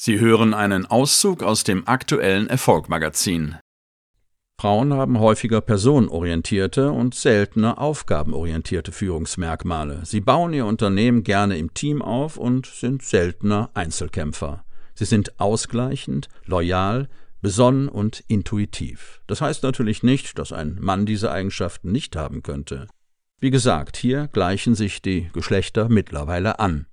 Sie hören einen Auszug aus dem aktuellen Erfolgmagazin. Frauen haben häufiger personenorientierte und seltener aufgabenorientierte Führungsmerkmale. Sie bauen ihr Unternehmen gerne im Team auf und sind seltener Einzelkämpfer. Sie sind ausgleichend, loyal, besonnen und intuitiv. Das heißt natürlich nicht, dass ein Mann diese Eigenschaften nicht haben könnte. Wie gesagt, hier gleichen sich die Geschlechter mittlerweile an.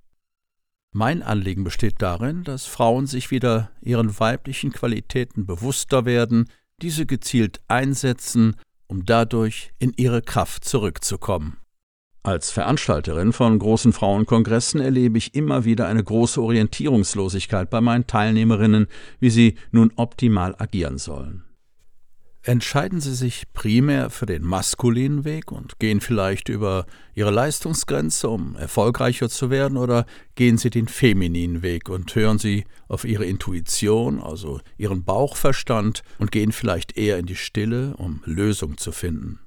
Mein Anliegen besteht darin, dass Frauen sich wieder ihren weiblichen Qualitäten bewusster werden, diese gezielt einsetzen, um dadurch in ihre Kraft zurückzukommen. Als Veranstalterin von großen Frauenkongressen erlebe ich immer wieder eine große Orientierungslosigkeit bei meinen Teilnehmerinnen, wie sie nun optimal agieren sollen. Entscheiden Sie sich primär für den maskulinen Weg und gehen vielleicht über Ihre Leistungsgrenze, um erfolgreicher zu werden, oder gehen Sie den femininen Weg und hören Sie auf Ihre Intuition, also Ihren Bauchverstand, und gehen vielleicht eher in die Stille, um Lösung zu finden.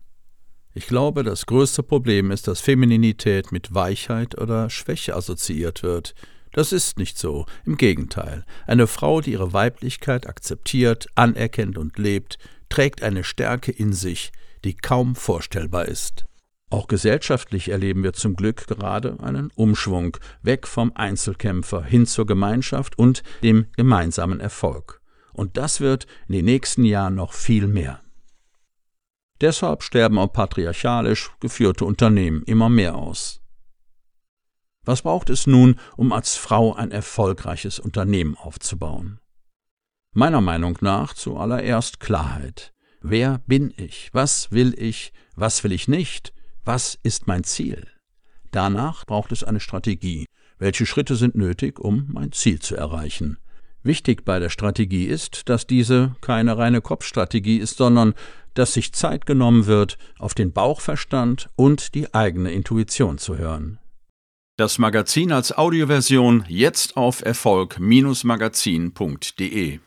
Ich glaube, das größte Problem ist, dass Femininität mit Weichheit oder Schwäche assoziiert wird. Das ist nicht so, im Gegenteil. Eine Frau, die ihre Weiblichkeit akzeptiert, anerkennt und lebt, trägt eine Stärke in sich, die kaum vorstellbar ist. Auch gesellschaftlich erleben wir zum Glück gerade einen Umschwung weg vom Einzelkämpfer hin zur Gemeinschaft und dem gemeinsamen Erfolg. Und das wird in den nächsten Jahren noch viel mehr. Deshalb sterben auch patriarchalisch geführte Unternehmen immer mehr aus. Was braucht es nun, um als Frau ein erfolgreiches Unternehmen aufzubauen? Meiner Meinung nach zuallererst Klarheit. Wer bin ich? Was will ich? Was will ich nicht? Was ist mein Ziel? Danach braucht es eine Strategie. Welche Schritte sind nötig, um mein Ziel zu erreichen? Wichtig bei der Strategie ist, dass diese keine reine Kopfstrategie ist, sondern dass sich Zeit genommen wird, auf den Bauchverstand und die eigene Intuition zu hören. Das Magazin als Audioversion jetzt auf Erfolg-magazin.de